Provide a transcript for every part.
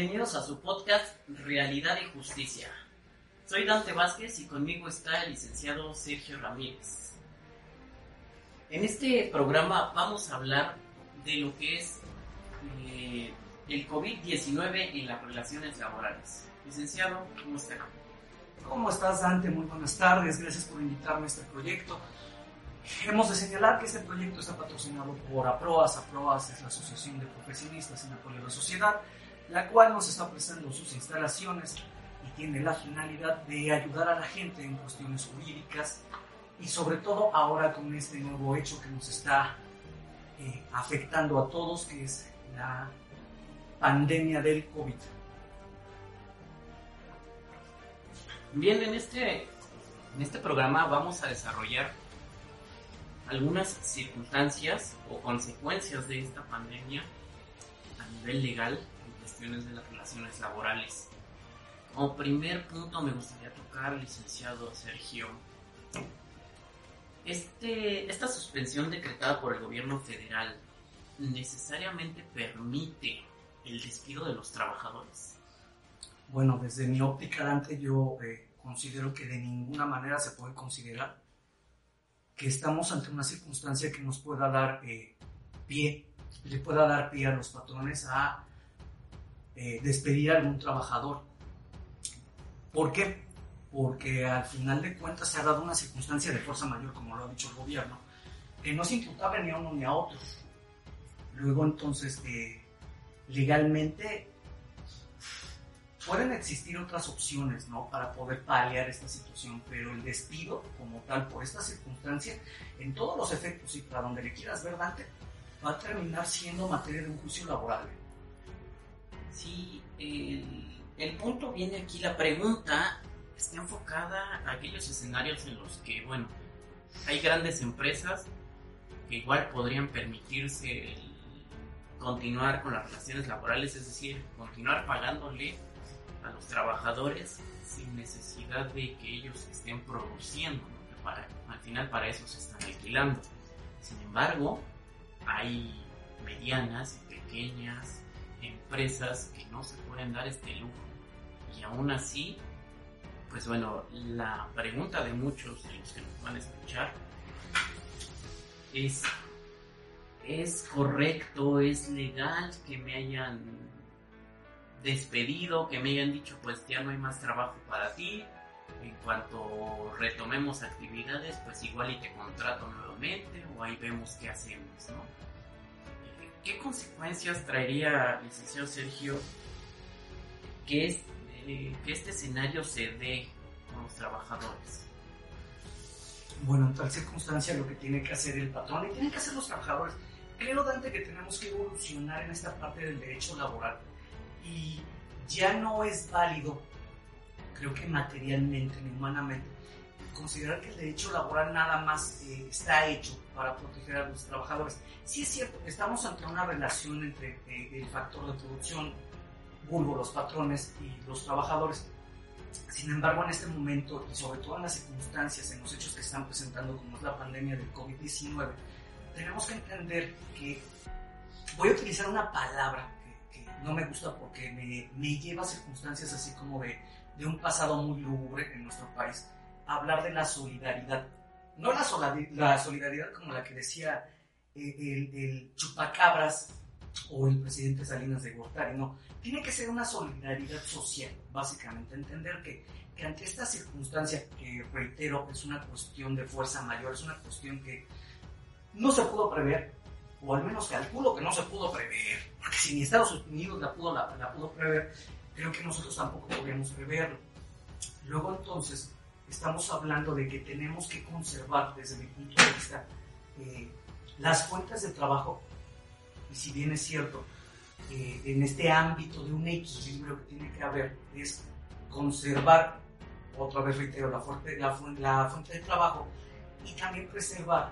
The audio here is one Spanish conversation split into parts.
Bienvenidos a su podcast Realidad y Justicia. Soy Dante Vázquez y conmigo está el licenciado Sergio Ramírez. En este programa vamos a hablar de lo que es eh, el COVID-19 en las relaciones laborales. Licenciado, ¿cómo está? ¿Cómo estás, Dante? Muy buenas tardes. Gracias por invitarme a este proyecto. Hemos de señalar que este proyecto está patrocinado por APROAS. APROAS es la Asociación de Profesionistas en Apoyo a la Sociedad la cual nos está prestando sus instalaciones y tiene la finalidad de ayudar a la gente en cuestiones jurídicas y sobre todo ahora con este nuevo hecho que nos está eh, afectando a todos, que es la pandemia del COVID. Bien, en este, en este programa vamos a desarrollar algunas circunstancias o consecuencias de esta pandemia a nivel legal de las relaciones laborales. Como primer punto me gustaría tocar, licenciado Sergio, este, esta suspensión decretada por el gobierno federal necesariamente permite el despido de los trabajadores. Bueno, desde mi óptica, Dante, yo eh, considero que de ninguna manera se puede considerar que estamos ante una circunstancia que nos pueda dar eh, pie, le pueda dar pie a los patrones a eh, despedir a algún trabajador. ¿Por qué? Porque al final de cuentas se ha dado una circunstancia de fuerza mayor, como lo ha dicho el gobierno, que no se imputaba ni a uno ni a otro. Luego entonces, eh, legalmente pueden existir otras opciones, ¿no? Para poder paliar esta situación, pero el despido como tal por esta circunstancia, en todos los efectos y para donde le quieras ver, Dante, va a terminar siendo materia de un juicio laboral. Sí, el, punto viene aquí, la pregunta está enfocada a aquellos escenarios en los que, bueno, hay grandes empresas que igual podrían permitirse continuar con las relaciones laborales, es decir, continuar pagándole a los trabajadores sin necesidad de que ellos estén produciendo, para, al final para eso se están alquilando. Sin embargo, hay medianas y pequeñas empresas que no se pueden dar este lujo. Y aún así, pues bueno, la pregunta de muchos de los que nos van a escuchar es, ¿es correcto, es legal que me hayan despedido, que me hayan dicho pues ya no hay más trabajo para ti? En cuanto retomemos actividades, pues igual y te contrato nuevamente o ahí vemos qué hacemos, ¿no? ¿Qué consecuencias traería, licenciado Sergio, que, eh, que este escenario se dé con los trabajadores? Bueno, en tal circunstancia lo que tiene que hacer el patrón y tienen que hacer los trabajadores. Creo, Dante, que tenemos que evolucionar en esta parte del derecho laboral y ya no es válido, creo que materialmente ni humanamente, considerar que el derecho laboral nada más eh, está hecho para proteger a los trabajadores. Sí es cierto, estamos ante una relación entre eh, el factor de producción, vulgo los patrones y los trabajadores. Sin embargo, en este momento y sobre todo en las circunstancias, en los hechos que están presentando, como es la pandemia del COVID-19, tenemos que entender que voy a utilizar una palabra que, no me gusta porque me, me, lleva a circunstancias así como de, de un pasado muy lúgubre en nuestro país hablar de la solidaridad. No la, solidaridad como la que decía eh, el, chupacabras o el presidente Salinas de Gortari, no. Tiene que ser una solidaridad social, básicamente. Entender que, que ante esta circunstancia, que reitero, es una cuestión de fuerza mayor, es una cuestión que no se pudo prever, o al menos calculo que no se pudo prever, porque si ni Estados Unidos la pudo, la, la pudo prever, creo que nosotros tampoco podríamos preverlo. Luego entonces estamos hablando de que tenemos que conservar desde mi punto de vista eh, las fuentes de trabajo y si bien es cierto, eh, en este ámbito de un equilibrio que tiene que haber es conservar, otra vez reitero, la fuente, la, la fuente de trabajo y también preservar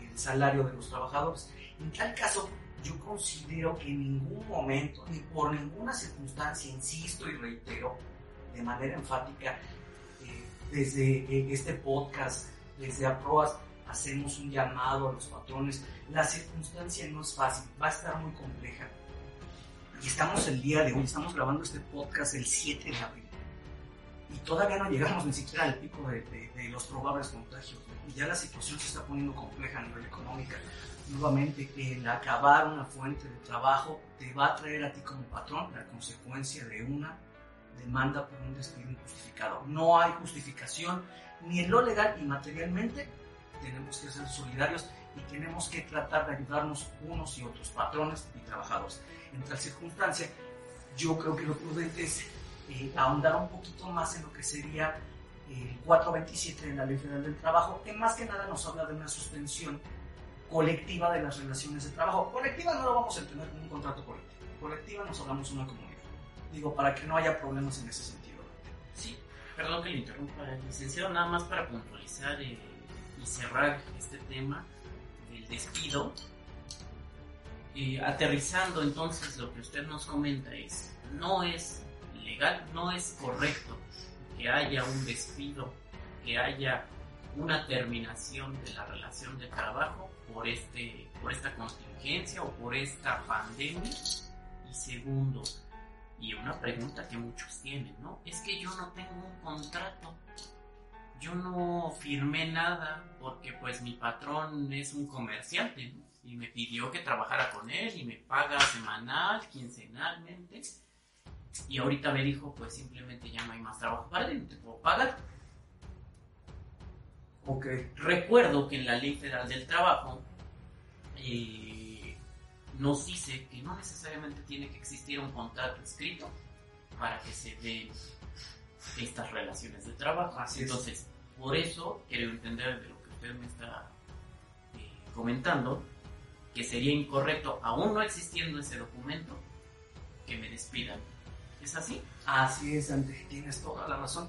el salario de los trabajadores. En tal caso, yo considero que en ningún momento, ni por ninguna circunstancia, insisto y reitero de manera enfática, desde eh, este podcast, desde APROAS, hacemos un llamado a los patrones. La circunstancia no es fácil, va a estar muy compleja. Y estamos el día de hoy, estamos grabando este podcast el 7 de abril. Y todavía no llegamos ni siquiera al pico de, los probables contagios. Y ya la situación se está poniendo compleja a nivel económico. Nuevamente, el acabar una fuente de trabajo te va a traer a ti como patrón la consecuencia de una demanda por un despido injustificado. No hay justificación ni en lo legal y materialmente tenemos que ser solidarios y tenemos que tratar de ayudarnos unos y otros, patrones y trabajadores. En tal circunstancia, yo creo que lo prudente es eh, ahondar un poquito más en lo que sería el 427 de la Ley Federal del Trabajo, que más que nada nos habla de una suspensión colectiva de las relaciones de trabajo. Colectiva no lo vamos a entender como un contrato colectivo. Colectiva nos hablamos una comunidad. Digo, para que no haya problemas en ese sentido. Sí, perdón que le interrumpa, licenciado, nada más para puntualizar. Eh y cerrar este tema del despido, aterrizando entonces lo que usted nos comenta es, no es legal, no es correcto que haya un despido, que haya una terminación de la relación de trabajo por, este, por esta contingencia o por esta pandemia. Y segundo, y una pregunta que muchos tienen, ¿no? Es que yo no tengo un contrato yo no firmé nada porque pues mi patrón es un comerciante y me pidió que trabajara con él y me paga semanal, quincenalmente. Y ahorita me dijo pues simplemente ya no hay más trabajo para él, no te puedo pagar. Ok. Recuerdo que en la Ley Federal del Trabajo eh, nos dice que no necesariamente tiene que existir un contrato escrito para que se den estas relaciones de trabajo. Así Entonces, por eso quiero entender de lo que usted me está eh, comentando, que sería incorrecto, aún no existiendo ese documento, que me despidan. ¿Es así? Así es, Ante, tienes toda la razón.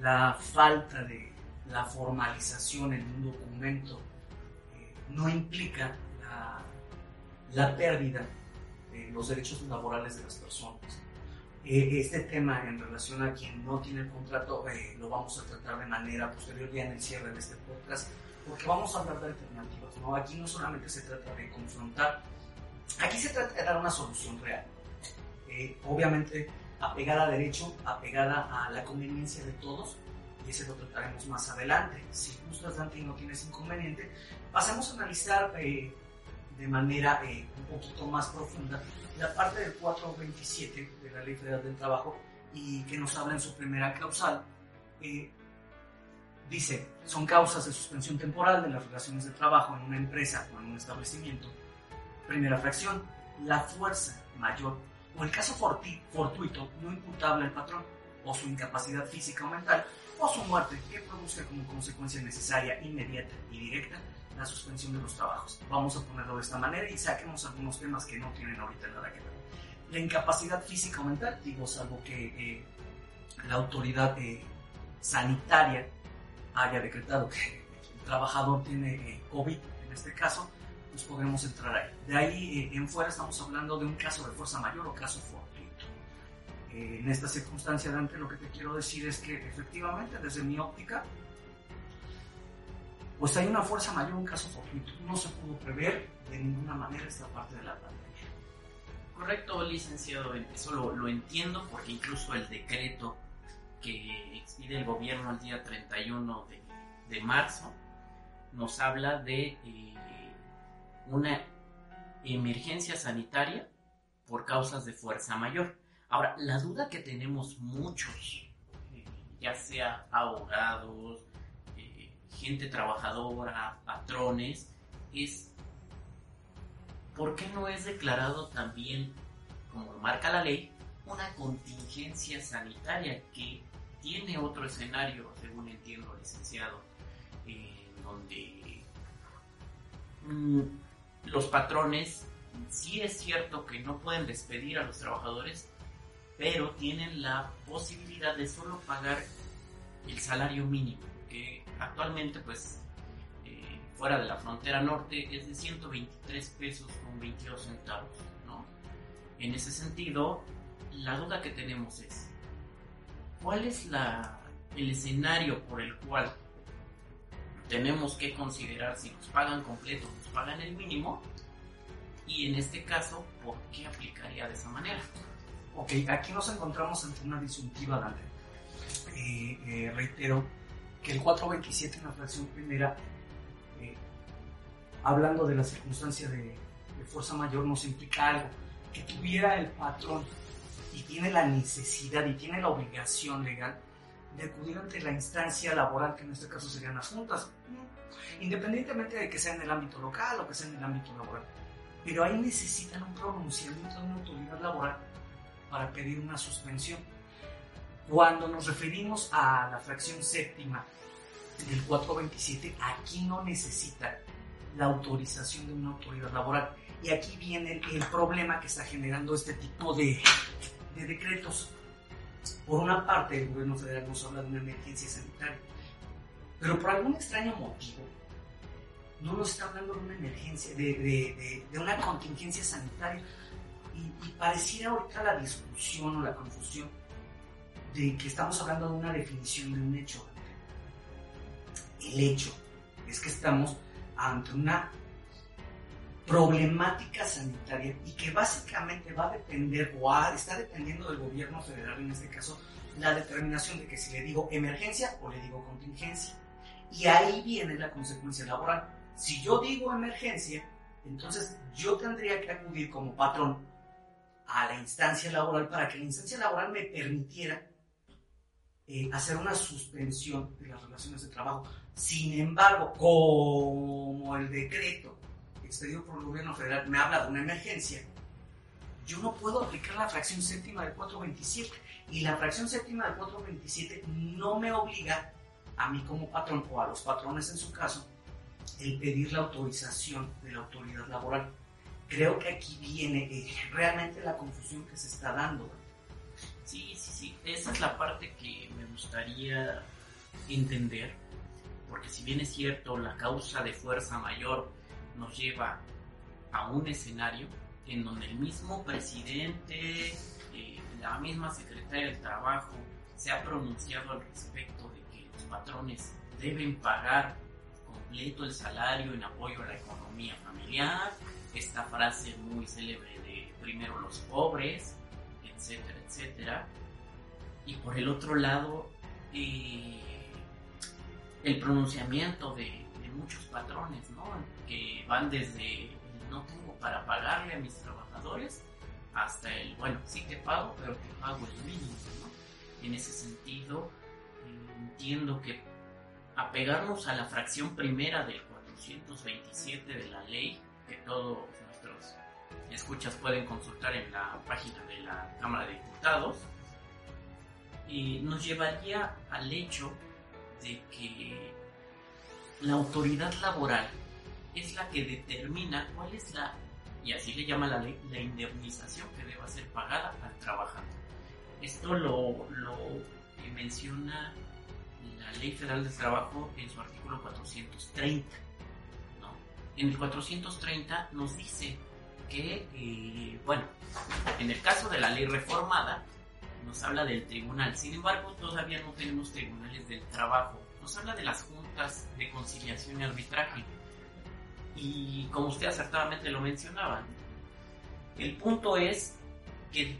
La falta de la formalización en un documento eh, no implica la, la pérdida de los derechos laborales de las personas eh, este tema en relación a quien no tiene el contrato eh, lo vamos a tratar de manera posterior ya en el cierre de este podcast, porque vamos a hablar de alternativas. ¿no? Aquí no solamente se trata de confrontar, aquí se trata de dar una solución real. Eh, obviamente apegada a derecho, apegada a la conveniencia de todos, y ese lo trataremos más adelante. Si gustas, Dante, y no tienes inconveniente, pasemos a analizar de manera un poquito más profunda la parte del 427 de la Ley Federal del Trabajo y que nos habla en su primera causal, eh, dice, son causas de suspensión temporal de las relaciones de trabajo en una empresa o en un establecimiento. Primera fracción, la fuerza mayor o el caso fortuito no imputable al patrón o su incapacidad física o mental o su muerte que produzca como consecuencia necesaria, inmediata y directa la suspensión de los trabajos. Vamos a ponerlo de esta manera y saquemos algunos temas que no tienen ahorita nada que ver. La incapacidad física o mental, digo, salvo que eh, la autoridad eh, sanitaria haya decretado que el trabajador tiene eh, COVID, en este caso, pues podemos entrar ahí. De ahí en fuera estamos hablando de un caso de fuerza mayor o caso fortuito. en esta circunstancia, Dante, lo que te quiero decir es que efectivamente, desde mi óptica, pues hay una fuerza mayor, un caso fortuito. No se pudo prever de ninguna manera esta parte de la pandemia. Correcto, licenciado, eso lo, entiendo porque incluso el decreto que expide el gobierno el día 31 de, marzo nos habla de eh, una emergencia sanitaria por causas de fuerza mayor. Ahora, la duda que tenemos muchos, eh, ya sea abogados, gente trabajadora, patrones, es ¿por qué no es declarado también, como marca la ley, una contingencia sanitaria que tiene otro escenario, según entiendo, licenciado, en donde mm, los patrones sí es cierto que no pueden despedir a los trabajadores, pero tienen la posibilidad de solo pagar el salario mínimo, que actualmente pues eh, fuera de la frontera norte es de 123 pesos con 22 centavos, ¿no? En ese sentido, la duda que tenemos es, ¿cuál es la, el escenario por el cual tenemos que considerar si nos pagan completo, nos pagan el mínimo? Y en este caso, ¿por qué aplicaría de esa manera? Ok, aquí nos encontramos ante una disyuntiva, Dante. Eh, eh, reitero que el 427 en la fracción primera, eh, hablando de la circunstancia de, de fuerza mayor, nos implica algo, que tuviera el patrón y tiene la necesidad y tiene la obligación legal de acudir ante la instancia laboral, que en este caso serían las juntas, independientemente de que sea en el ámbito local o que sea en el ámbito laboral. Pero ahí necesitan un pronunciamiento de una autoridad laboral para pedir una suspensión. Cuando nos referimos a la fracción séptima del 427, aquí no necesita la autorización de una autoridad laboral. Y aquí viene el problema que está generando este tipo de, de decretos. Por una parte, el gobierno federal nos habla de una emergencia sanitaria, pero por algún extraño motivo no nos está hablando de una emergencia, de, de, de una contingencia sanitaria. Y, y, pareciera ahorita la discusión o la confusión de que estamos hablando de una definición de un hecho. El hecho es que estamos ante una problemática sanitaria y que básicamente va a depender o está dependiendo del gobierno federal en este caso la determinación de que si le digo emergencia o le digo contingencia. Y ahí viene la consecuencia laboral. Si yo digo emergencia, entonces yo tendría que acudir como patrón a la instancia laboral para que la instancia laboral me permitiera eh, hacer una suspensión de las relaciones de trabajo. Sin embargo, como el decreto expedido por el gobierno federal me habla de una emergencia, yo no puedo aplicar la fracción séptima del 427. Y la fracción séptima del 427 no me obliga a mí como patrón o a los patrones en su caso el pedir la autorización de la autoridad laboral. Creo que aquí viene eh, realmente la confusión que se está dando. Sí, sí, sí. Esa es la parte que gustaría entender. Porque si bien es cierto, la causa de fuerza mayor nos lleva a un escenario en donde el mismo presidente, eh, la misma secretaria del Trabajo, se ha pronunciado al respecto de que los patrones deben pagar completo el salario en apoyo a la economía familiar, esta frase muy célebre de primero los pobres, etcétera, etcétera. Y por el otro lado, eh, el pronunciamiento de, de, muchos patrones, ¿no? Que van desde no tengo para pagarle a mis trabajadores hasta el, bueno, sí te pago, pero te pago el mínimo, ¿no? En ese sentido, entiendo que apegarnos a la fracción primera del 427 de la ley, que todos nuestros escuchas pueden consultar en la página de la Cámara de Diputados, y nos llevaría al hecho de que la autoridad laboral es la que determina cuál es la, y así le llama la ley, la indemnización que deba ser pagada al trabajador. Esto lo, lo menciona la Ley Federal del Trabajo en su artículo 430. ¿no? En el 430 nos dice que, eh, bueno, en el caso de la ley reformada, nos habla del tribunal. Sin embargo, todavía no tenemos tribunales del trabajo. Nos habla de las juntas de conciliación y arbitraje. Y como usted acertadamente lo mencionaba, el punto es que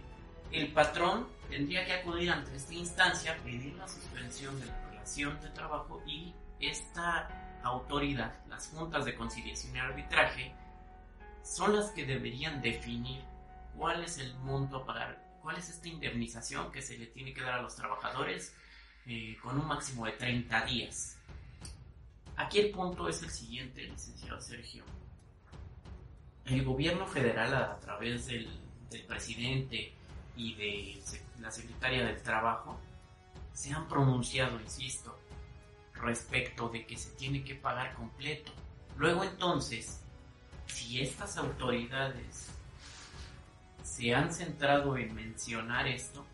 el patrón tendría que acudir ante esta instancia, pedir la suspensión de la de trabajo y esta autoridad, las juntas de conciliación y arbitraje, son las que deberían definir cuál es el monto a pagar, cuál es esta indemnización que se le tiene que dar a los trabajadores eh, con un máximo de 30 días. Aquí el punto es el siguiente, licenciado Sergio. El gobierno federal a, través del, del presidente y de la Secretaria del Trabajo se han pronunciado, insisto, respecto de que se tiene que pagar completo. Luego entonces, si estas autoridades se han centrado en mencionar esto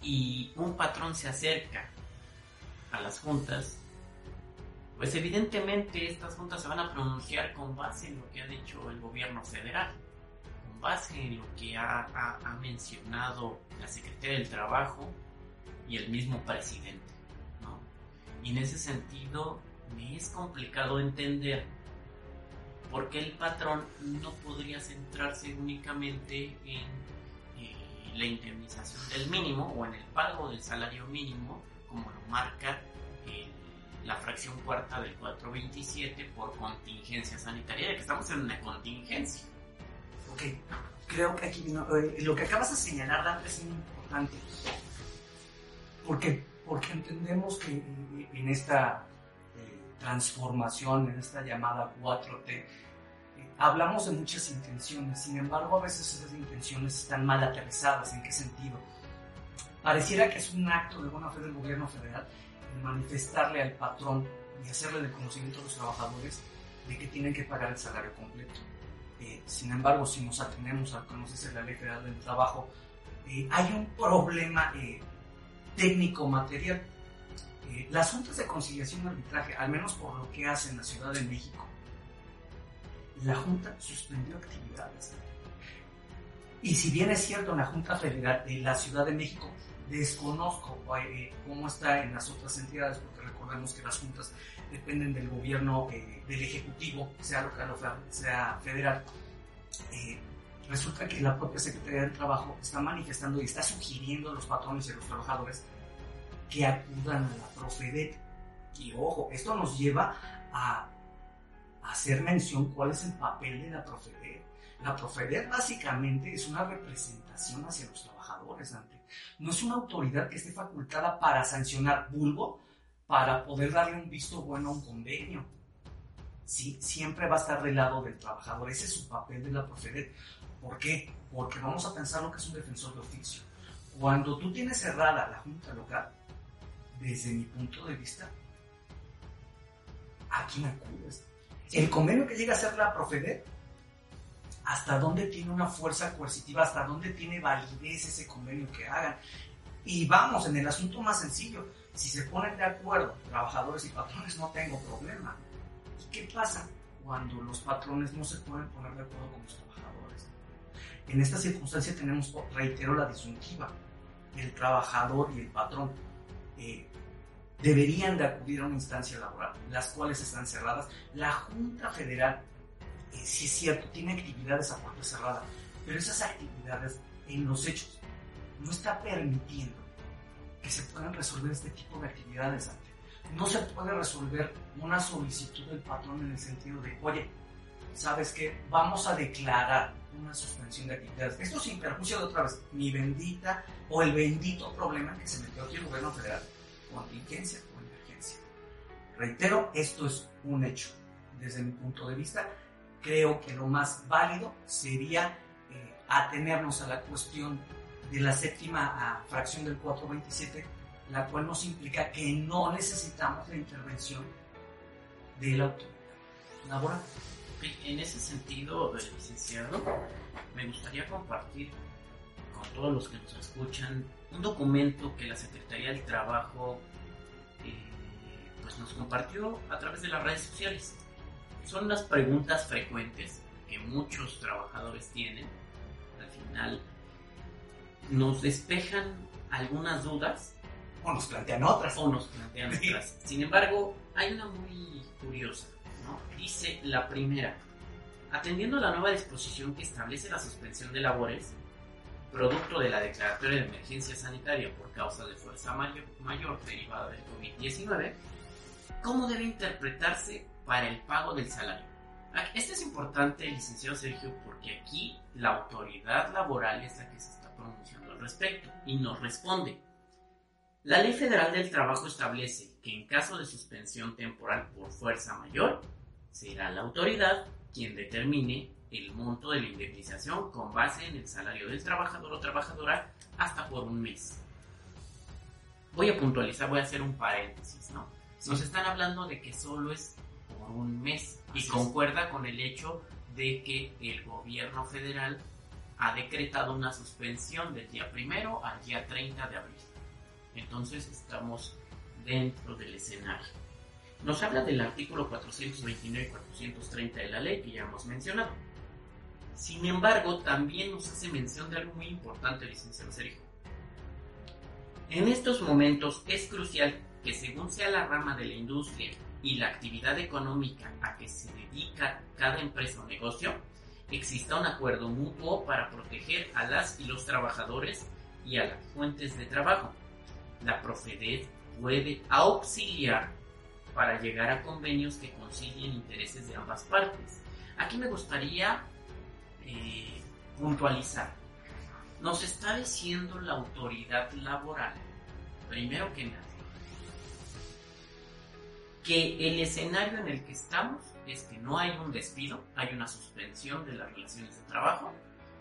y un patrón se acerca a las juntas, pues evidentemente estas juntas se van a pronunciar con base en lo que ha dicho el gobierno federal, con base en lo que ha, mencionado la Secretaría del Trabajo y el mismo presidente. Y en ese sentido me es complicado entender por qué el patrón no podría centrarse únicamente en eh, la indemnización del mínimo o en el pago del salario mínimo, como lo marca la fracción cuarta del 427 por contingencia sanitaria, que estamos en una contingencia. Ok, creo que aquí eh, lo que acabas de señalar, Dante, es importante. ¿Por qué? Porque entendemos que eh, en esta transformación, en esta llamada 4T, hablamos de muchas intenciones, sin embargo a veces esas intenciones están mal aterrizadas. ¿En qué sentido? Pareciera que es un acto de buena fe del gobierno federal manifestarle al patrón y hacerle de conocimiento a los trabajadores de que tienen que pagar el salario completo. Eh, sin embargo, si nos atenemos a conocerse la Ley Federal del Trabajo, eh, hay un problema eh, técnico material. Las juntas de conciliación y arbitraje, al menos por lo que hace en la Ciudad de México, la Junta suspendió actividades. Y si bien es cierto, en la Junta Federal de la Ciudad de México, desconozco eh, cómo está en las otras entidades, porque recordemos que las juntas dependen del gobierno, eh, del Ejecutivo, sea local o sea federal. Eh, resulta que la propia Secretaría del Trabajo está manifestando y está sugiriendo a los patrones y a los trabajadores que acudan a la Profedet. Y ojo, esto nos lleva a hacer mención cuál es el papel de la Profedet. La Profedet básicamente es una representación hacia los trabajadores, ante. No es una autoridad que esté facultada para sancionar vulgo, para poder darle un visto bueno a un convenio. Sí, siempre va a estar del lado del trabajador. Ese es su papel de la Profedet. ¿Por qué? Porque vamos a pensar lo que es un defensor de oficio. Cuando tú tienes cerrada la Junta Local, desde mi punto de vista, ¿a quién acudes? El convenio que llega a ser la Profedet, hasta dónde tiene una fuerza coercitiva, hasta dónde tiene validez ese convenio que hagan. Y vamos, en el asunto más sencillo, si se ponen de acuerdo trabajadores y patrones, no tengo problema. ¿Y qué pasa cuando los patrones no se pueden poner de acuerdo con los trabajadores? En esta circunstancia tenemos, reitero, la disyuntiva, el trabajador y el patrón. Eh, deberían de acudir a una instancia laboral, las cuales están cerradas. La Junta Federal, eh, sí es cierto, tiene actividades a puerta cerrada, pero esas actividades en los hechos no está permitiendo que se puedan resolver este tipo de actividades. No se puede resolver una solicitud del patrón en el sentido de, oye, ¿sabes qué? Vamos a declarar una suspensión de actividades. Esto sin perjuicio de otra vez mi bendita o el bendito problema que se metió aquí el gobierno federal contingencia o emergencia. Reitero, esto es un hecho. Desde mi punto de vista, creo que lo más válido sería eh, atenernos a la cuestión de la séptima ah, fracción del 427, la cual nos implica que no necesitamos la intervención del autoridad laboral. En ese sentido, licenciado, me gustaría compartir con todos los que nos escuchan un documento que la Secretaría del Trabajo eh, pues nos compartió a través de las redes sociales. Son las preguntas frecuentes que muchos trabajadores tienen. Al final nos despejan algunas dudas. O nos plantean otras. O nos plantean otras. Sin embargo, hay una muy curiosa. Dice la primera, atendiendo a la nueva disposición que establece la suspensión de labores, producto de la declaratoria de emergencia sanitaria por causa de fuerza mayor, mayor derivada del COVID-19, ¿cómo debe interpretarse para el pago del salario? Esto es importante, licenciado Sergio, porque aquí la autoridad laboral es la que se está pronunciando al respecto y nos responde. La Ley Federal del Trabajo establece que en caso de suspensión temporal por fuerza mayor, será la autoridad quien determine el monto de la indemnización con base en el salario del trabajador o trabajadora hasta por un mes. Voy a puntualizar, voy a hacer un paréntesis, ¿no? Nos están hablando de que solo es por un mes y concuerda con el hecho de que el gobierno federal ha decretado una suspensión del día primero al día 30 de abril. Entonces estamos dentro del escenario. Nos habla del artículo 429 y 430 de la ley que ya hemos mencionado. Sin embargo, también nos hace mención de algo muy importante, licenciado Serijo. En estos momentos es crucial que según sea la rama de la industria y la actividad económica a que se dedica cada empresa o negocio, exista un acuerdo mutuo para proteger a las y los trabajadores y a las fuentes de trabajo. La Profedet puede auxiliar para llegar a convenios que concilien intereses de ambas partes. Aquí me gustaría eh, puntualizar. Nos está diciendo la autoridad laboral, primero que nada, que el escenario en el que estamos es que no hay un despido, hay una suspensión de las relaciones de trabajo.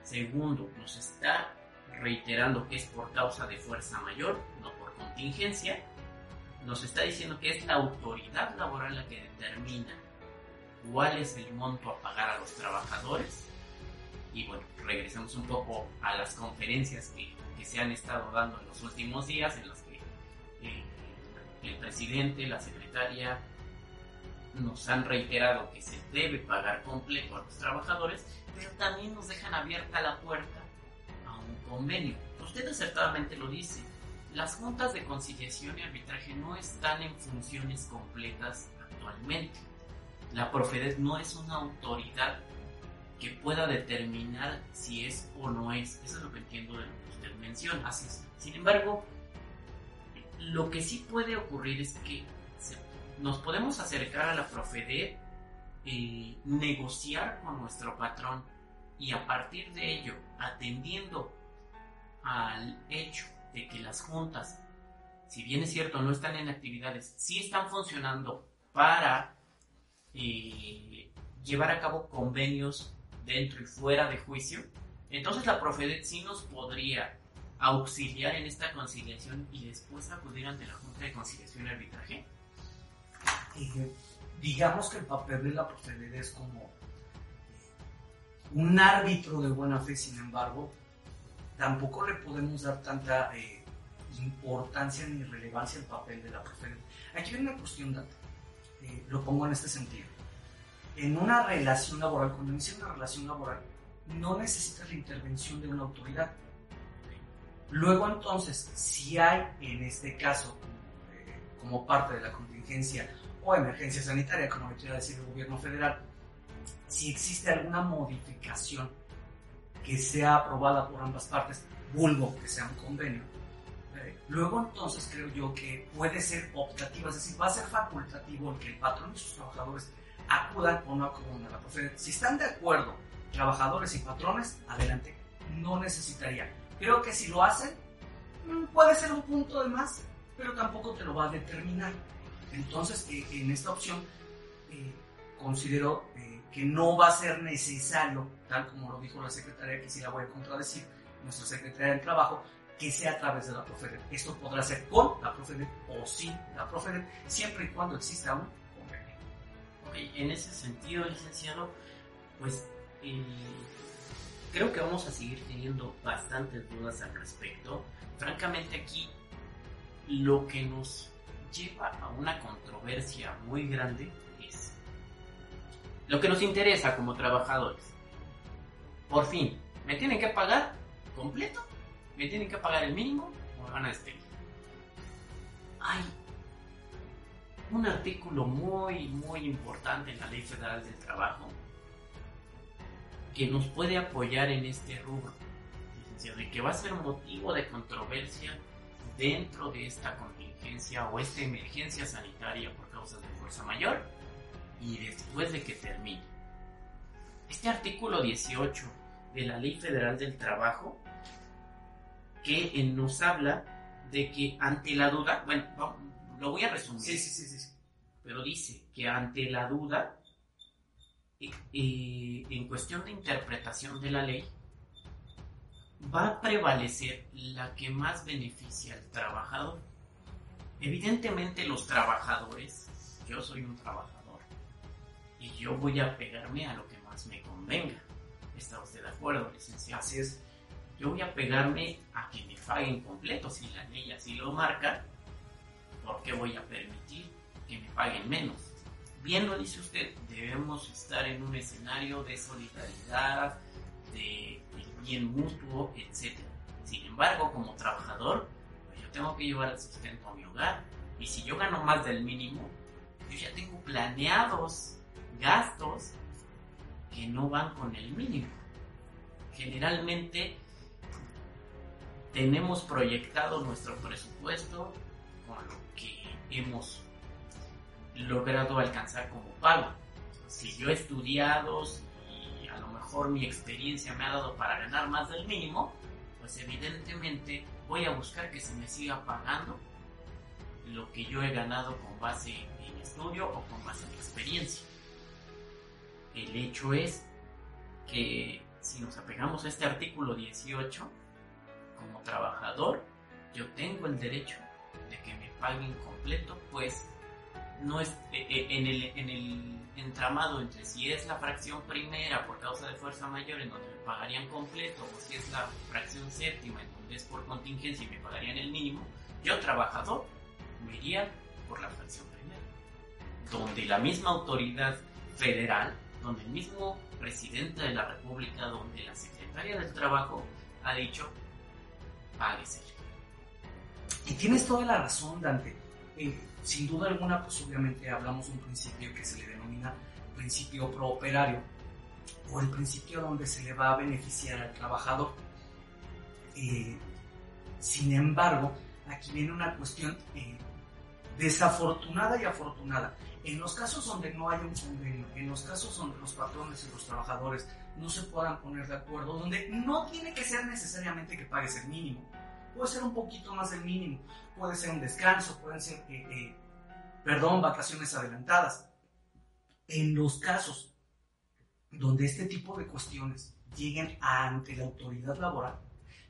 Segundo, nos está reiterando que es por causa de fuerza mayor, no por contingencia. Nos está diciendo que es la autoridad laboral la que determina cuál es el monto a pagar a los trabajadores. Y bueno, regresamos un poco a las conferencias que, que se han estado dando en los últimos días, en las que eh, el presidente, la secretaria, nos han reiterado que se debe pagar completo a los trabajadores, pero también nos dejan abierta la puerta a un convenio. Usted acertadamente lo dice, las juntas de conciliación y arbitraje no están en funciones completas actualmente. La Profedet no es una autoridad que pueda determinar si es o no es. Eso es lo que entiendo de lo que usted menciona. Así es. Sin embargo, lo que sí puede ocurrir es que nos podemos acercar a la Profedet, y negociar con nuestro patrón y a partir de ello, atendiendo al hecho de que las juntas, si bien es cierto, no están en actividades, sí están funcionando para eh, llevar a cabo convenios dentro y fuera de juicio, entonces la Profedet sí nos podría auxiliar en esta conciliación y después acudir ante la Junta de Conciliación y Arbitraje. Digamos que el papel de la Profedet es como un árbitro de buena fe, sin embargo, tampoco le podemos dar tanta eh, importancia ni relevancia al papel de la Profedet. Aquí hay una cuestión, data. Eh, lo pongo en este sentido. En una relación laboral, cuando inicia una relación laboral, no necesitas la intervención de una autoridad. Luego entonces, si hay en este caso, eh, como parte de la contingencia, o emergencia sanitaria, como le quiera decir el gobierno federal, si existe alguna modificación que sea aprobada por ambas partes, vulgo que sea un convenio, eh, luego entonces creo yo que puede ser optativa, es decir, va a ser facultativo el que el patrón y sus trabajadores acudan o no acudan a la profesión. Si están de acuerdo trabajadores y patrones, adelante, no necesitaría. Creo que si lo hacen, mm, puede ser un punto de más, pero tampoco te lo va a determinar. Entonces, eh, en esta opción, eh, considero eh, que no va a ser necesario, tal como lo dijo la secretaria, que si la voy a contradecir, nuestra secretaria del Trabajo, que sea a través de la Profedet. Esto podrá ser con la Profedet o sin la Profedet, siempre y cuando exista un convenio. en ese sentido, licenciado, pues creo que vamos a seguir teniendo bastantes dudas al respecto. Francamente aquí lo que nos lleva a una controversia muy grande es lo que nos interesa como trabajadores. Por fin, ¿me tienen que pagar completo? ¿Me tienen que pagar el mínimo o me van a despedir? Hay un artículo muy, muy importante en la Ley Federal del Trabajo que nos puede apoyar en este rubro, y que va a ser motivo de controversia dentro de esta o esta emergencia sanitaria por causas de fuerza mayor y después de que termine. Este artículo 18 de la Ley Federal del Trabajo que nos habla de que ante la duda, bueno, lo voy a resumir. Sí, sí, sí, sí. Pero dice que ante la duda en cuestión de interpretación de la ley, va a prevalecer la que más beneficia al trabajador. Evidentemente los trabajadores, yo soy un trabajador y yo voy a pegarme a lo que más me convenga. ¿Está usted de acuerdo, licenciado? Así es. Yo voy a pegarme a que me paguen completo si la ley así lo marca. ¿Por qué voy a permitir que me paguen menos? Bien lo dice usted, debemos estar en un escenario de solidaridad, de bien mutuo, etc. Sin embargo, como trabajador, pues yo tengo que llevar el sustento a mi hogar. Y si yo gano más del mínimo, yo ya tengo planeados gastos que no van con el mínimo. Generalmente tenemos proyectado nuestro presupuesto con lo que hemos logrado alcanzar como pago. Si yo he estudiado, y a lo mejor mi experiencia me ha dado para ganar más del mínimo, pues evidentemente voy a buscar que se me siga pagando lo que yo he ganado con base en estudio o con base en experiencia. El hecho es que si nos apegamos a este artículo 18, como trabajador, yo tengo el derecho de que me paguen completo, pues no es eh, eh, en el, en el entramado entre si es la fracción primera por causa de fuerza mayor en donde me pagarían completo o si es la fracción séptima en donde es por contingencia y me pagarían el mínimo, yo trabajador me iría por la fracción primera, donde la misma autoridad federal, donde el mismo presidente de la República, donde la secretaria del Trabajo ha dicho, páguese. Y tienes toda la razón, Dante. Eh, sin duda alguna, pues obviamente hablamos de un principio que se le denomina principio prooperario o el principio donde se le va a beneficiar al trabajador. Eh, sin embargo, aquí viene una cuestión eh, desafortunada y afortunada. En los casos donde no hay un convenio, en los casos donde los patrones y los trabajadores no se puedan poner de acuerdo, donde no tiene que ser necesariamente que pagues el mínimo, puede ser un poquito más del mínimo, puede ser un descanso, pueden ser, eh, eh, perdón, vacaciones adelantadas. En los casos donde este tipo de cuestiones lleguen ante la autoridad laboral,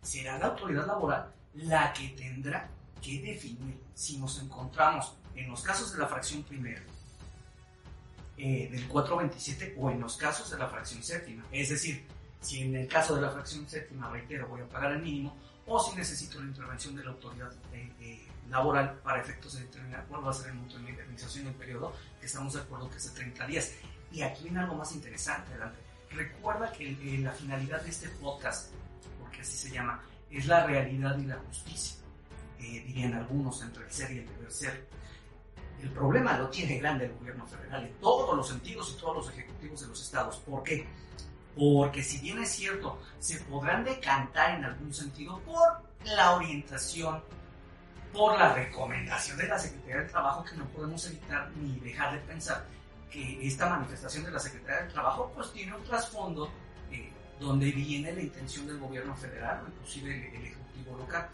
será la autoridad laboral la que tendrá que definir si nos encontramos en los casos de la fracción primera eh, del 427 o en los casos de la fracción séptima. Es decir, si en el caso de la fracción séptima, reitero, voy a pagar el mínimo, o si necesito la intervención de la autoridad eh, eh, laboral para efectos de determinar cuál va a ser el monto de la indemnización en el periodo, que estamos de acuerdo que es de 30 días. Y aquí viene algo más interesante. Recuerda que la finalidad de este podcast, porque así se llama, es la realidad y la justicia. Eh, dirían algunos, entre el ser y el deber ser. El problema lo tiene grande el gobierno federal en todos los sentidos y todos los ejecutivos de los estados. ¿Por qué? Porque si bien es cierto, se podrán decantar en algún sentido por la orientación, por la recomendación de la Secretaría del Trabajo, que no podemos evitar ni dejar de pensar que esta manifestación de la Secretaría del Trabajo pues tiene un trasfondo eh, donde viene la intención del gobierno federal o inclusive el, Ejecutivo local.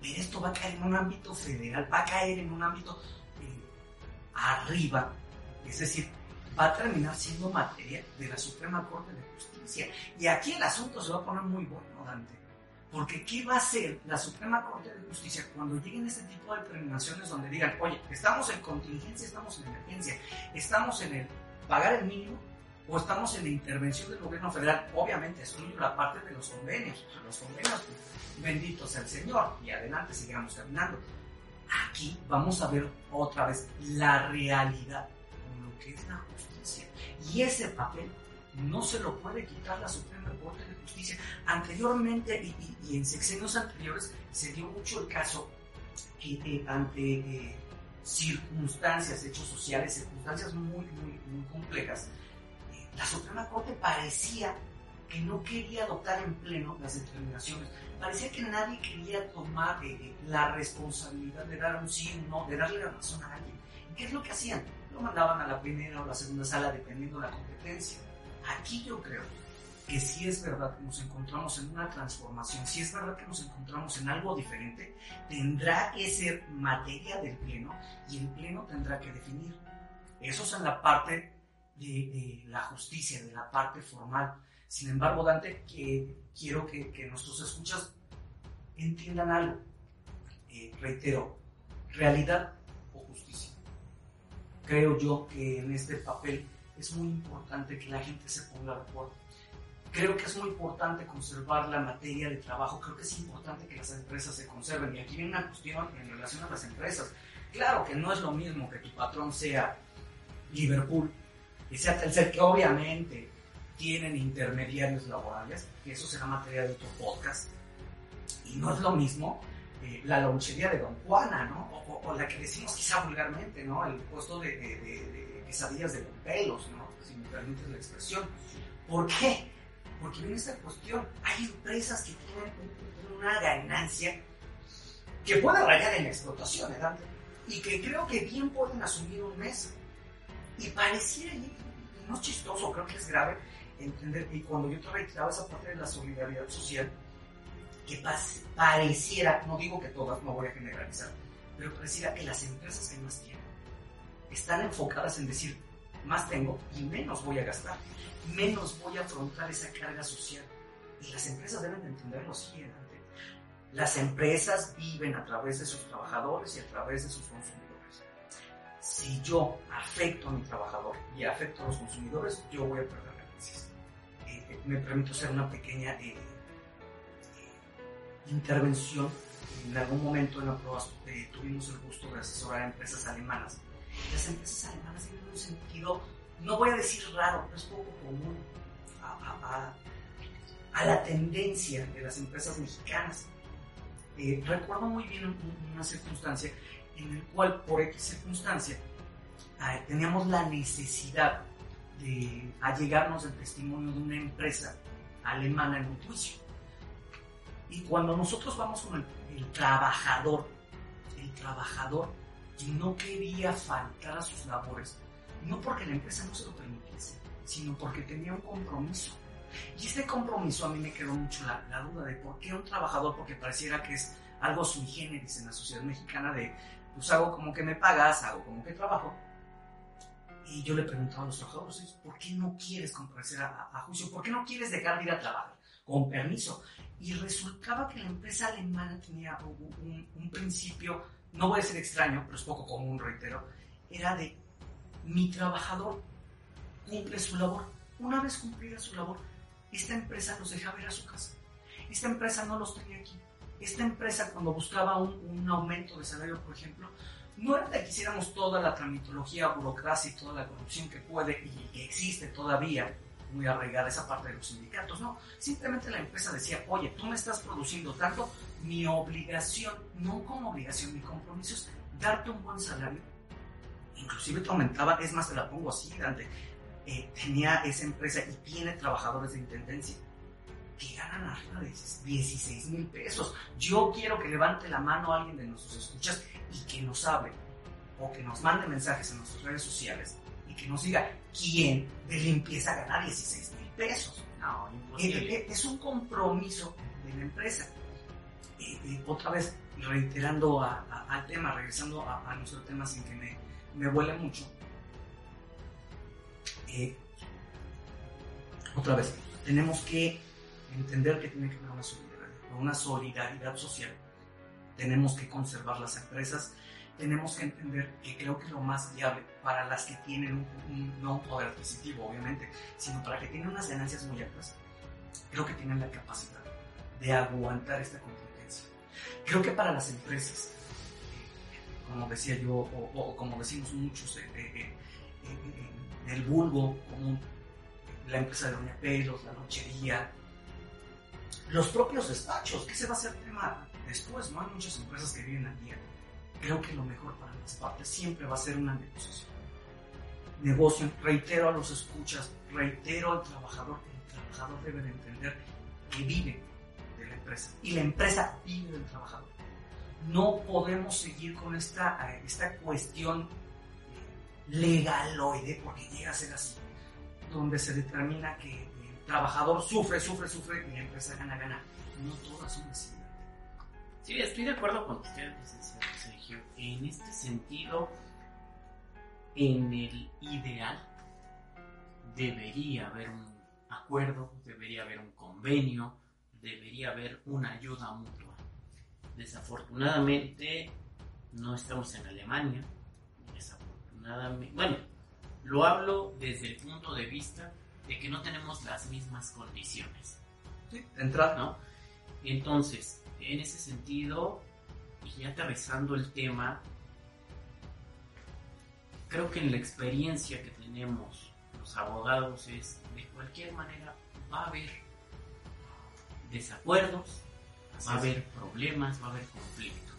Pero esto va a caer en un ámbito federal, va a caer en un ámbito arriba, es decir, va a terminar siendo materia de la Suprema Corte de Justicia. Y aquí el asunto se va a poner muy bueno, Dante. Porque ¿qué va a hacer la Suprema Corte de Justicia cuando lleguen este tipo de determinaciones donde digan, oye, estamos en contingencia, estamos en emergencia, estamos en el pagar el mínimo o estamos en la intervención del gobierno federal? Obviamente excluyo la parte de los convenios. Los convenios, bendito sea el Señor, y adelante sigamos caminando. Aquí vamos a ver otra vez la realidad que es la justicia. Y ese papel no se lo puede quitar la Suprema Corte de Justicia. Anteriormente y, en sexenios anteriores se dio mucho el caso que eh, ante eh, circunstancias, hechos sociales, circunstancias muy, muy, muy complejas, eh, la Suprema Corte parecía que no quería adoptar en pleno las determinaciones. Parecía que nadie quería tomar la responsabilidad de dar un sí o un no, de darle la razón a alguien. ¿Qué es lo que hacían? mandaban a la primera o la segunda sala dependiendo de la competencia. Aquí yo creo que si es verdad que nos encontramos en una transformación, si es verdad que nos encontramos en algo diferente, tendrá que ser materia del Pleno y el Pleno tendrá que definir. Eso es en la parte de, la justicia, de la parte formal. Sin embargo, Dante, que quiero que, que nuestros escuchas entiendan algo. Eh, reitero, realidad o justicia. Creo yo que en este papel es muy importante que la gente se ponga de acuerdo. Creo que es muy importante conservar la materia de trabajo. Creo que es importante que las empresas se conserven. Y aquí viene una cuestión en relación a las empresas. Claro que no es lo mismo que tu patrón sea Liverpool y sea Telcel, que obviamente tienen intermediarios laborales, que eso será materia de otro podcast. Y no es lo mismo eh, la lonchería de Don Juana, ¿no? O, la que decimos quizá vulgarmente, ¿no? El puesto de, de, de, quesadillas de pelos, ¿no? Si me permites la expresión. ¿Por qué? Porque en esta cuestión hay empresas que tienen una ganancia que puede rayar en explotación, ¿eh, Y que creo que bien pueden asumir un mes. Y pareciera, y no es chistoso, creo que es grave entender, y cuando yo te reiteraba esa parte de la solidaridad social, que pareciera, no digo que todas, no voy a generalizar, pero pareciera que las empresas que más tienen están enfocadas en decir, más tengo y menos voy a gastar, menos voy a afrontar esa carga social. Y las empresas deben de entenderlo siguiente. Las empresas viven a través de sus trabajadores y a través de sus consumidores. Si yo afecto a mi trabajador y afecto a los consumidores, yo voy a perder ganancias. Eh, eh, me permito hacer una pequeña eh, intervención. En algún momento en la prueba tuvimos el gusto de asesorar a empresas alemanas. Las empresas alemanas tienen un sentido, no voy a decir raro, pero es poco común a, la tendencia de las empresas mexicanas. Eh, recuerdo muy bien una circunstancia en la cual, por X circunstancia, eh, teníamos la necesidad de allegarnos el testimonio de una empresa alemana en un juicio. Y cuando nosotros vamos con el, trabajador, el trabajador no quería faltar a sus labores, no porque la empresa no se lo permitiese, sino porque tenía un compromiso. Y este compromiso a mí me quedó mucho la, la, duda de por qué un trabajador, porque pareciera que es algo sui generis en la sociedad mexicana de, pues hago como que me pagas, hago como que trabajo. Y yo le preguntaba a los trabajadores, ¿por qué no quieres comparecer a, a, juicio? ¿Por qué no quieres dejar de ir a trabajar? Con permiso. Y resultaba que la empresa alemana tenía un, principio, no voy a ser extraño, pero es poco común, reitero, era de mi trabajador cumple su labor. Una vez cumplida su labor, esta empresa los dejaba ir a su casa. Esta empresa no los tenía aquí. Esta empresa cuando buscaba un, aumento de salario, por ejemplo, no era que hiciéramos toda la tramitología, burocracia y toda la corrupción que puede y que existe todavía muy arraigada esa parte de los sindicatos, no. Simplemente la empresa decía, oye, tú me estás produciendo tanto, mi obligación, no como obligación, mi compromiso es darte un buen salario. Inclusive te aumentaba, es más, te la pongo así, Dante, eh, tenía esa empresa y tiene trabajadores de intendencia que ganan arriba de 16 mil pesos. Yo quiero que levante la mano a alguien de nuestros escuchas y que nos hable o que nos mande mensajes en nuestras redes sociales que nos diga quién de limpieza gana 16 mil pesos. No, imposible. Eh, eh, es un compromiso de la empresa. Eh, otra vez, reiterando al tema, regresando a, nuestro tema sin que me, me vuele mucho. otra vez, tenemos que entender que tiene que haber una solidaridad, una solidaridad social. Tenemos que conservar las empresas, tenemos que entender que creo que lo más viable para las que tienen un, no un poder adquisitivo, obviamente, sino para que tienen unas ganancias muy altas, creo que tienen la capacidad de aguantar esta contingencia. Creo que para las empresas, como decía yo, o, como decimos muchos, eh, eh, eh, en el vulgo común, la empresa de Doña Pelos, la nochería, los propios despachos, ¿qué se va a hacer tema después? No hay muchas empresas que viven al día creo que lo mejor para las partes siempre va a ser una negociación. Negocio, reitero a los escuchas, reitero al trabajador, el trabajador debe de entender que vive de la empresa y la empresa vive del trabajador. No podemos seguir con esta, eh, esta cuestión eh, legaloide, porque llega a ser así, donde se determina que trabajador sufre, sufre, sufre y la empresa gana, gana. No todas son así. Sí, estoy de acuerdo con usted, licenciado Sergio. En este sentido, en el ideal, debería haber un acuerdo, debería haber un convenio, debería haber una ayuda mutua. Desafortunadamente no estamos en Alemania. Desafortunadamente, bueno, lo hablo desde el punto de vista de que no tenemos las mismas condiciones. Sí, entrar. ¿no? Entonces, en ese sentido, y ya aterrizando el tema, creo que en la experiencia que tenemos los abogados es, de cualquier manera, va a haber desacuerdos, va a haber problemas, va a haber conflicto.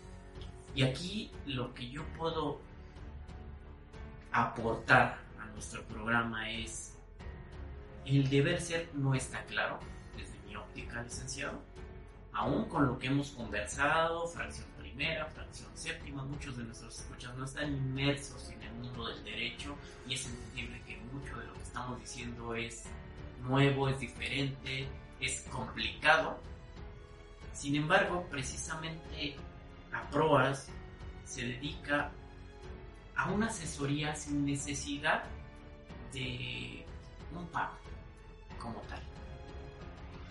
Y aquí lo que yo puedo aportar a nuestro programa es el deber ser no está claro desde mi óptica, licenciado. Aún con lo que hemos conversado, fracción primera, fracción séptima, muchos de nuestros escuchas no están inmersos en el mundo del derecho y es entendible que mucho de lo que estamos diciendo es nuevo, es diferente, es complicado. Sin embargo, precisamente a PROAS se dedica a una asesoría sin necesidad de un pago como tal.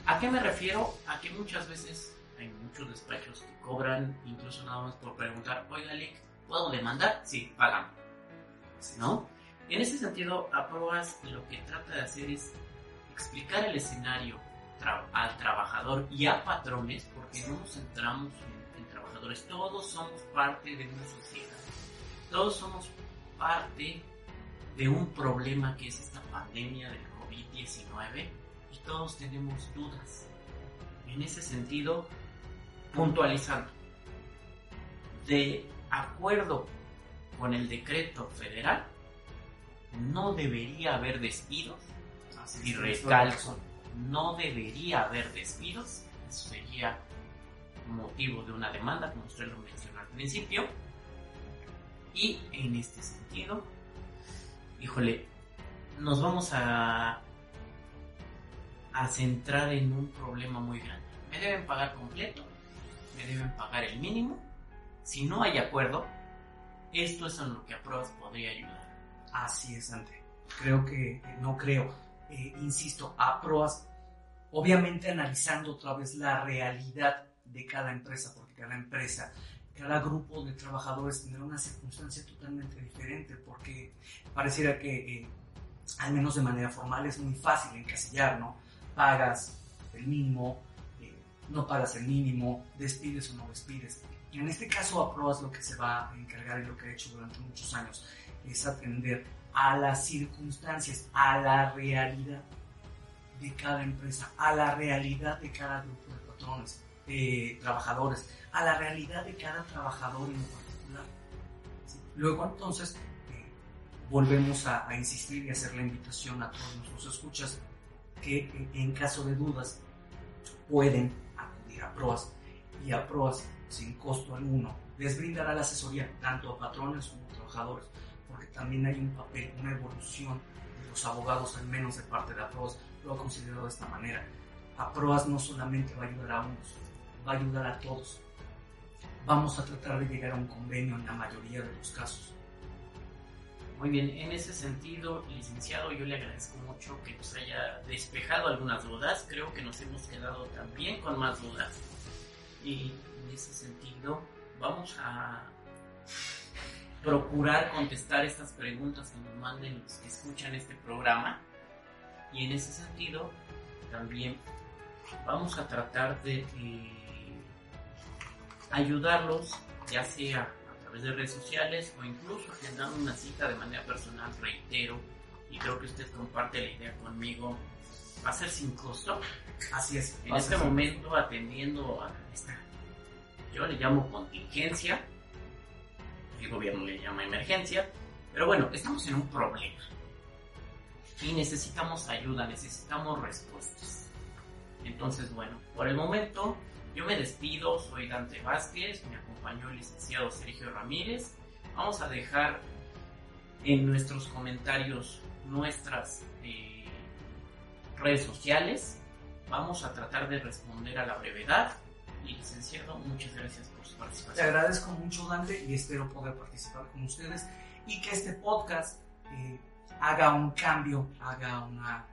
¿A qué me refiero? A que muchas veces hay muchos despachos que cobran incluso nada más por preguntar, oiga, Lick, ¿puedo demandar? Sí, pagan. ¿No? En ese sentido, APROAS lo que trata de hacer es explicar el escenario al trabajador y a patrones, porque no nos centramos en, en trabajadores, todos somos parte de una sociedad, todos somos parte de un problema que es esta pandemia del COVID-19 y todos tenemos dudas. En ese sentido, puntualizando, de acuerdo con el decreto federal, no debería haber despidos y recalco, no debería haber despidos, eso sería motivo de una demanda, como usted lo mencionó al principio. Y en este sentido, híjole, nos vamos a, a centrar en un problema muy grande. Me deben pagar completo, me deben pagar el mínimo. Si no hay acuerdo, esto es en lo que a pruebas podría ayudar. Así es, Ante. Creo que, no creo, eh, insisto, a pruebas, obviamente analizando otra vez la realidad de cada empresa, porque cada empresa, cada grupo de trabajadores tendrá una circunstancia totalmente diferente, porque pareciera que, eh, al menos de manera formal, es muy fácil encasillar, ¿no? Pagas el mínimo, eh, no pagas el mínimo, despides o no despides. Y en este caso, APROAS lo que se va a encargar y lo que ha hecho durante muchos años es atender a las circunstancias, a la realidad de cada empresa, a la realidad de cada grupo de patrones, de trabajadores, a la realidad de cada trabajador en particular. Luego entonces volvemos a, a, insistir y hacer la invitación a todos nuestros escuchas que eh, en caso de dudas pueden acudir a PROAS y a PROAS sin costo alguno les brindará la asesoría tanto a patrones como a trabajadores porque también hay un papel, una evolución de los abogados, al menos de parte de APROAS, lo ha considerado de esta manera. APROAS no solamente va a ayudar a unos, va a ayudar a todos. Vamos a tratar de llegar a un convenio en la mayoría de los casos. Muy bien, en ese sentido, licenciado, yo le agradezco mucho que nos haya despejado algunas dudas. Creo que nos hemos quedado también con más dudas. Y en ese sentido, vamos a procurar contestar estas preguntas que nos manden los que escuchan este programa. Y en ese sentido, también vamos a tratar de eh, ayudarlos, ya sea través de redes sociales o incluso agendando una cita de manera personal, reitero, y creo que usted comparte la idea conmigo, va a ser sin costo. Así es. En este momento, atendiendo a esta, yo le llamo contingencia, el gobierno le llama emergencia, pero bueno, estamos en un problema y necesitamos ayuda, necesitamos respuestas. Entonces, bueno, por el momento yo me despido, soy Dante Vázquez, me acompañó el licenciado Sergio Ramírez. Vamos a dejar en nuestros comentarios nuestras eh, redes sociales. Vamos a tratar de responder a la brevedad. Y licenciado, muchas gracias por su participación. Te agradezco mucho, Dante, y espero poder participar con ustedes y que este podcast eh, haga un cambio, haga una,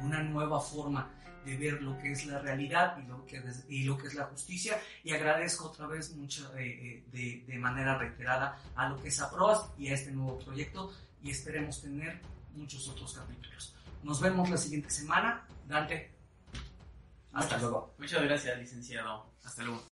una nueva forma de ver lo que es la realidad y lo que es, y lo que es la justicia. Y agradezco otra vez mucho eh, eh, de, de, manera reiterada a lo que es APROAS y a este nuevo proyecto y esperemos tener muchos otros capítulos. Nos vemos la siguiente semana. Dante, hasta luego. Muchas gracias, licenciado. Hasta luego.